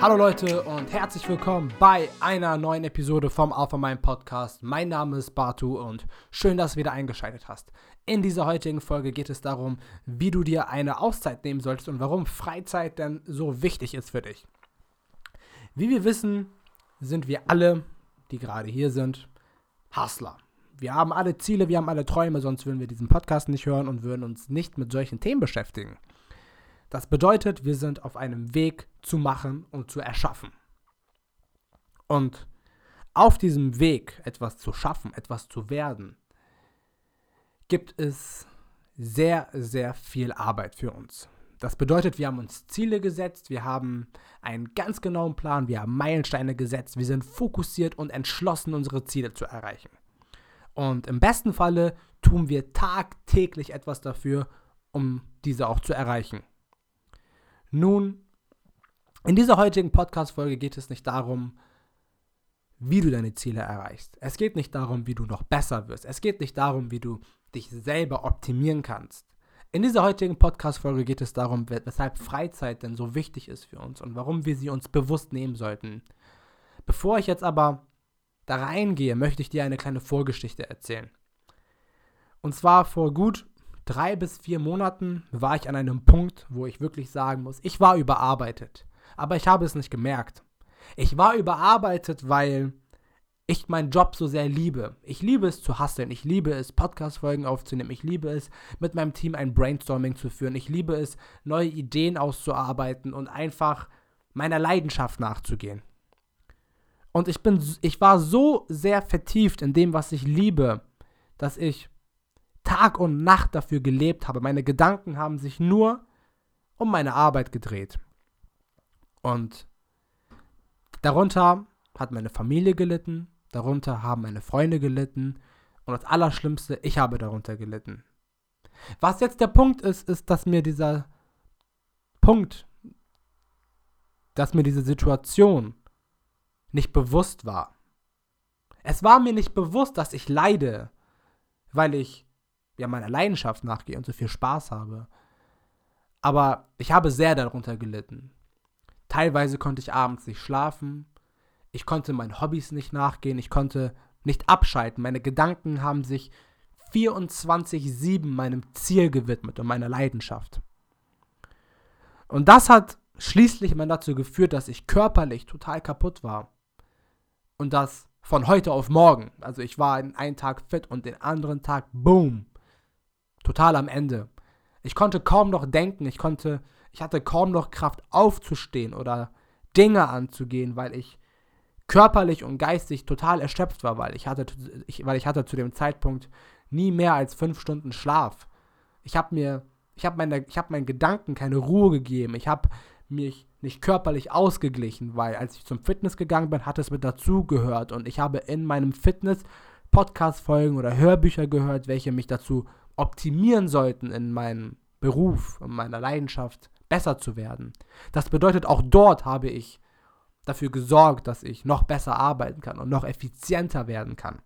Hallo Leute und herzlich willkommen bei einer neuen Episode vom Alpha Mind Podcast. Mein Name ist Batu und schön, dass du wieder eingeschaltet hast. In dieser heutigen Folge geht es darum, wie du dir eine Auszeit nehmen solltest und warum Freizeit denn so wichtig ist für dich. Wie wir wissen, sind wir alle, die gerade hier sind, Hustler. Wir haben alle Ziele, wir haben alle Träume, sonst würden wir diesen Podcast nicht hören und würden uns nicht mit solchen Themen beschäftigen. Das bedeutet, wir sind auf einem Weg zu machen und zu erschaffen. Und auf diesem Weg, etwas zu schaffen, etwas zu werden, gibt es sehr, sehr viel Arbeit für uns. Das bedeutet, wir haben uns Ziele gesetzt, wir haben einen ganz genauen Plan, wir haben Meilensteine gesetzt, wir sind fokussiert und entschlossen, unsere Ziele zu erreichen. Und im besten Falle tun wir tagtäglich etwas dafür, um diese auch zu erreichen. Nun, in dieser heutigen Podcast-Folge geht es nicht darum, wie du deine Ziele erreichst. Es geht nicht darum, wie du noch besser wirst. Es geht nicht darum, wie du dich selber optimieren kannst. In dieser heutigen Podcast-Folge geht es darum, weshalb Freizeit denn so wichtig ist für uns und warum wir sie uns bewusst nehmen sollten. Bevor ich jetzt aber da reingehe, möchte ich dir eine kleine Vorgeschichte erzählen. Und zwar vor gut drei bis vier Monaten war ich an einem Punkt, wo ich wirklich sagen muss, ich war überarbeitet. Aber ich habe es nicht gemerkt. Ich war überarbeitet, weil ich meinen Job so sehr liebe. Ich liebe es zu hasseln. Ich liebe es, Podcast-Folgen aufzunehmen. Ich liebe es, mit meinem Team ein Brainstorming zu führen. Ich liebe es, neue Ideen auszuarbeiten und einfach meiner Leidenschaft nachzugehen. Und ich bin, ich war so sehr vertieft in dem, was ich liebe, dass ich Tag und Nacht dafür gelebt habe. Meine Gedanken haben sich nur um meine Arbeit gedreht. Und darunter hat meine Familie gelitten, darunter haben meine Freunde gelitten und das Allerschlimmste, ich habe darunter gelitten. Was jetzt der Punkt ist, ist, dass mir dieser Punkt, dass mir diese Situation nicht bewusst war. Es war mir nicht bewusst, dass ich leide, weil ich ja, meiner Leidenschaft nachgehe und so viel Spaß habe. Aber ich habe sehr darunter gelitten. Teilweise konnte ich abends nicht schlafen. Ich konnte meinen Hobbys nicht nachgehen. Ich konnte nicht abschalten. Meine Gedanken haben sich 24-7 meinem Ziel gewidmet und meiner Leidenschaft. Und das hat schließlich mal dazu geführt, dass ich körperlich total kaputt war. Und das von heute auf morgen. Also ich war einen Tag fit und den anderen Tag, boom, total am Ende. Ich konnte kaum noch denken, ich konnte, ich hatte kaum noch Kraft aufzustehen oder Dinge anzugehen, weil ich körperlich und geistig total erschöpft war, weil ich hatte, ich, weil ich hatte zu dem Zeitpunkt nie mehr als fünf Stunden Schlaf. Ich habe mir, ich habe meine, ich habe meinen Gedanken keine Ruhe gegeben. Ich habe mich nicht körperlich ausgeglichen, weil als ich zum Fitness gegangen bin, hat es mit dazugehört und ich habe in meinem Fitness Podcast-Folgen oder Hörbücher gehört, welche mich dazu optimieren sollten in meinem Beruf, in meiner Leidenschaft, besser zu werden. Das bedeutet, auch dort habe ich dafür gesorgt, dass ich noch besser arbeiten kann und noch effizienter werden kann.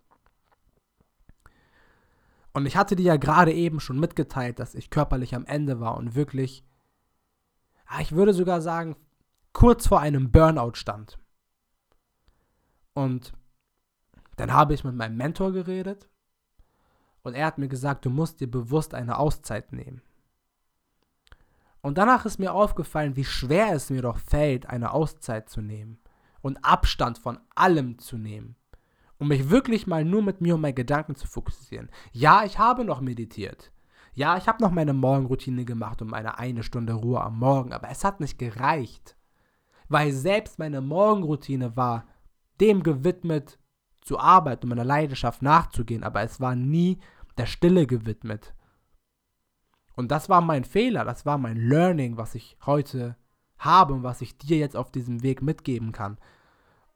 Und ich hatte dir ja gerade eben schon mitgeteilt, dass ich körperlich am Ende war und wirklich, ah, ich würde sogar sagen, kurz vor einem Burnout stand. Und dann habe ich mit meinem Mentor geredet und er hat mir gesagt, du musst dir bewusst eine Auszeit nehmen. Und danach ist mir aufgefallen, wie schwer es mir doch fällt, eine Auszeit zu nehmen und Abstand von allem zu nehmen, um mich wirklich mal nur mit mir und meinen Gedanken zu fokussieren. Ja, ich habe noch meditiert. Ja, ich habe noch meine Morgenroutine gemacht um eine eine Stunde Ruhe am Morgen, aber es hat nicht gereicht, weil selbst meine Morgenroutine war dem gewidmet, zu arbeiten, um meiner Leidenschaft nachzugehen, aber es war nie der Stille gewidmet. Und das war mein Fehler, das war mein Learning, was ich heute habe und was ich dir jetzt auf diesem Weg mitgeben kann.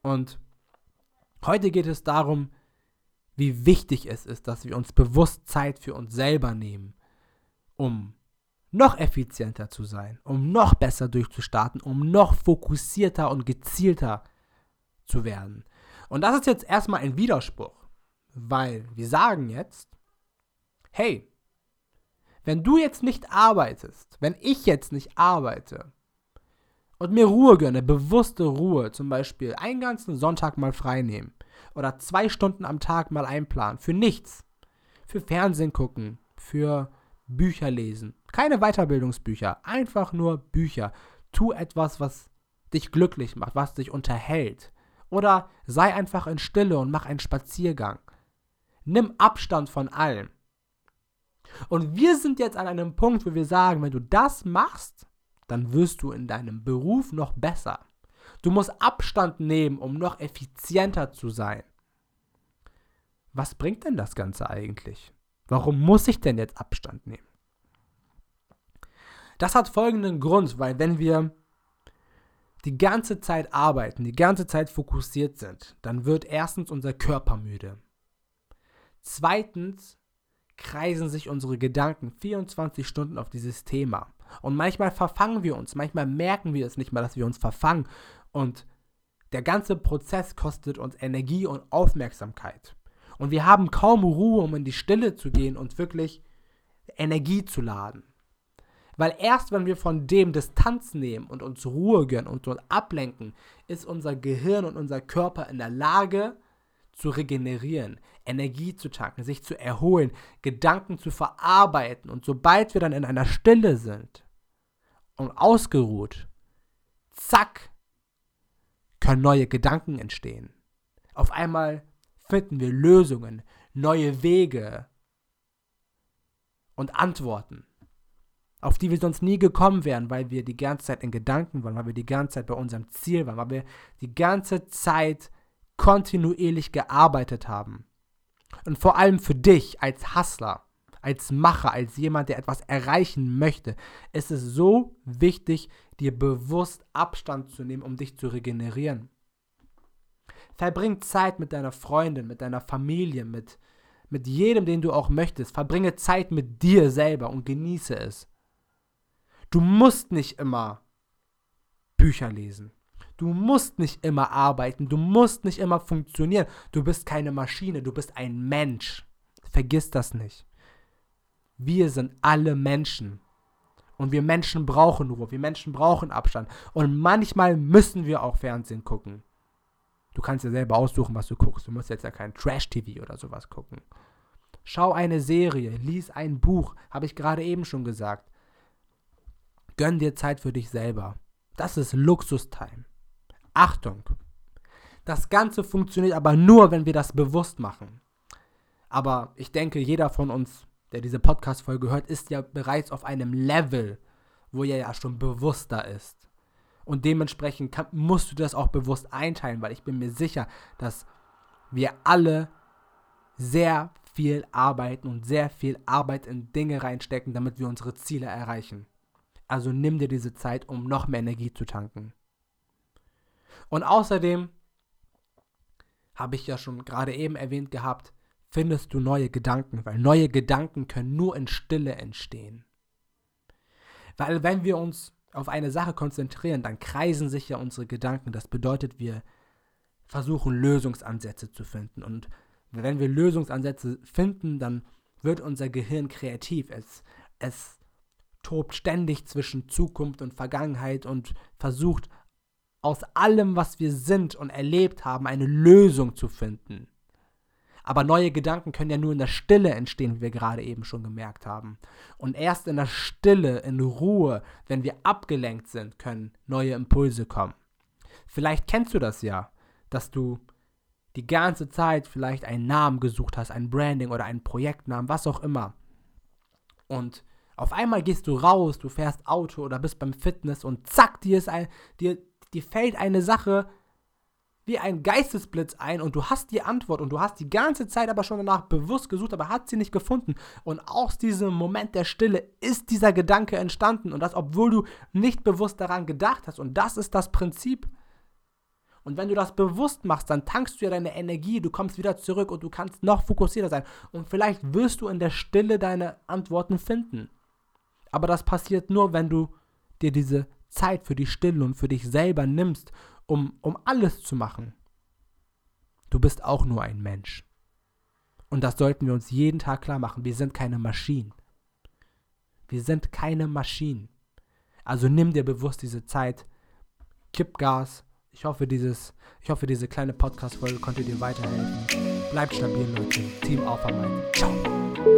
Und heute geht es darum, wie wichtig es ist, dass wir uns bewusst Zeit für uns selber nehmen, um noch effizienter zu sein, um noch besser durchzustarten, um noch fokussierter und gezielter zu werden. Und das ist jetzt erstmal ein Widerspruch, weil wir sagen jetzt, hey, wenn du jetzt nicht arbeitest, wenn ich jetzt nicht arbeite und mir Ruhe gönne, bewusste Ruhe, zum Beispiel einen ganzen Sonntag mal frei nehmen oder zwei Stunden am Tag mal einplanen, für nichts, für Fernsehen gucken, für Bücher lesen, keine Weiterbildungsbücher, einfach nur Bücher. Tu etwas, was dich glücklich macht, was dich unterhält. Oder sei einfach in Stille und mach einen Spaziergang. Nimm Abstand von allem. Und wir sind jetzt an einem Punkt, wo wir sagen, wenn du das machst, dann wirst du in deinem Beruf noch besser. Du musst Abstand nehmen, um noch effizienter zu sein. Was bringt denn das Ganze eigentlich? Warum muss ich denn jetzt Abstand nehmen? Das hat folgenden Grund, weil wenn wir die ganze Zeit arbeiten, die ganze Zeit fokussiert sind, dann wird erstens unser Körper müde. Zweitens kreisen sich unsere Gedanken 24 Stunden auf dieses Thema. Und manchmal verfangen wir uns, manchmal merken wir es nicht mal, dass wir uns verfangen. Und der ganze Prozess kostet uns Energie und Aufmerksamkeit. Und wir haben kaum Ruhe, um in die Stille zu gehen und wirklich Energie zu laden. Weil erst wenn wir von dem Distanz nehmen und uns Ruhe gönnen und uns ablenken, ist unser Gehirn und unser Körper in der Lage zu regenerieren, Energie zu tanken, sich zu erholen, Gedanken zu verarbeiten. Und sobald wir dann in einer Stille sind und ausgeruht, zack, können neue Gedanken entstehen. Auf einmal finden wir Lösungen, neue Wege und Antworten auf die wir sonst nie gekommen wären, weil wir die ganze Zeit in Gedanken waren, weil wir die ganze Zeit bei unserem Ziel waren, weil wir die ganze Zeit kontinuierlich gearbeitet haben. Und vor allem für dich als Hustler, als Macher, als jemand, der etwas erreichen möchte, ist es so wichtig, dir bewusst Abstand zu nehmen, um dich zu regenerieren. Verbring Zeit mit deiner Freundin, mit deiner Familie, mit, mit jedem, den du auch möchtest. Verbringe Zeit mit dir selber und genieße es. Du musst nicht immer Bücher lesen. Du musst nicht immer arbeiten. Du musst nicht immer funktionieren. Du bist keine Maschine. Du bist ein Mensch. Vergiss das nicht. Wir sind alle Menschen. Und wir Menschen brauchen Ruhe. Wir Menschen brauchen Abstand. Und manchmal müssen wir auch Fernsehen gucken. Du kannst dir selber aussuchen, was du guckst. Du musst jetzt ja kein Trash-TV oder sowas gucken. Schau eine Serie, lies ein Buch, habe ich gerade eben schon gesagt. Gönn dir Zeit für dich selber. Das ist Luxustime. Achtung! Das Ganze funktioniert aber nur, wenn wir das bewusst machen. Aber ich denke, jeder von uns, der diese Podcast-Folge hört, ist ja bereits auf einem Level, wo er ja schon bewusster ist. Und dementsprechend kann, musst du das auch bewusst einteilen, weil ich bin mir sicher, dass wir alle sehr viel arbeiten und sehr viel Arbeit in Dinge reinstecken, damit wir unsere Ziele erreichen. Also nimm dir diese Zeit, um noch mehr Energie zu tanken. Und außerdem, habe ich ja schon gerade eben erwähnt gehabt, findest du neue Gedanken, weil neue Gedanken können nur in Stille entstehen. Weil wenn wir uns auf eine Sache konzentrieren, dann kreisen sich ja unsere Gedanken. Das bedeutet, wir versuchen Lösungsansätze zu finden. Und wenn wir Lösungsansätze finden, dann wird unser Gehirn kreativ. Es, es tobt ständig zwischen Zukunft und Vergangenheit und versucht aus allem, was wir sind und erlebt haben, eine Lösung zu finden. Aber neue Gedanken können ja nur in der Stille entstehen, wie wir gerade eben schon gemerkt haben. Und erst in der Stille, in Ruhe, wenn wir abgelenkt sind, können neue Impulse kommen. Vielleicht kennst du das ja, dass du die ganze Zeit vielleicht einen Namen gesucht hast, ein Branding oder einen Projektnamen, was auch immer. Und auf einmal gehst du raus, du fährst Auto oder bist beim Fitness und zack, dir, ist ein, dir, dir fällt eine Sache wie ein Geistesblitz ein und du hast die Antwort und du hast die ganze Zeit aber schon danach bewusst gesucht, aber hat sie nicht gefunden. Und aus diesem Moment der Stille ist dieser Gedanke entstanden und das, obwohl du nicht bewusst daran gedacht hast. Und das ist das Prinzip. Und wenn du das bewusst machst, dann tankst du ja deine Energie, du kommst wieder zurück und du kannst noch fokussierter sein. Und vielleicht wirst du in der Stille deine Antworten finden. Aber das passiert nur, wenn du dir diese Zeit für die Stille und für dich selber nimmst, um, um alles zu machen. Du bist auch nur ein Mensch. Und das sollten wir uns jeden Tag klar machen. Wir sind keine Maschinen. Wir sind keine Maschinen. Also nimm dir bewusst diese Zeit, Kipp Gas. Ich hoffe, dieses, ich hoffe, diese kleine Podcast-Folge konnte dir weiterhelfen. Bleibt stabil, Leute. Team Mind. Ciao.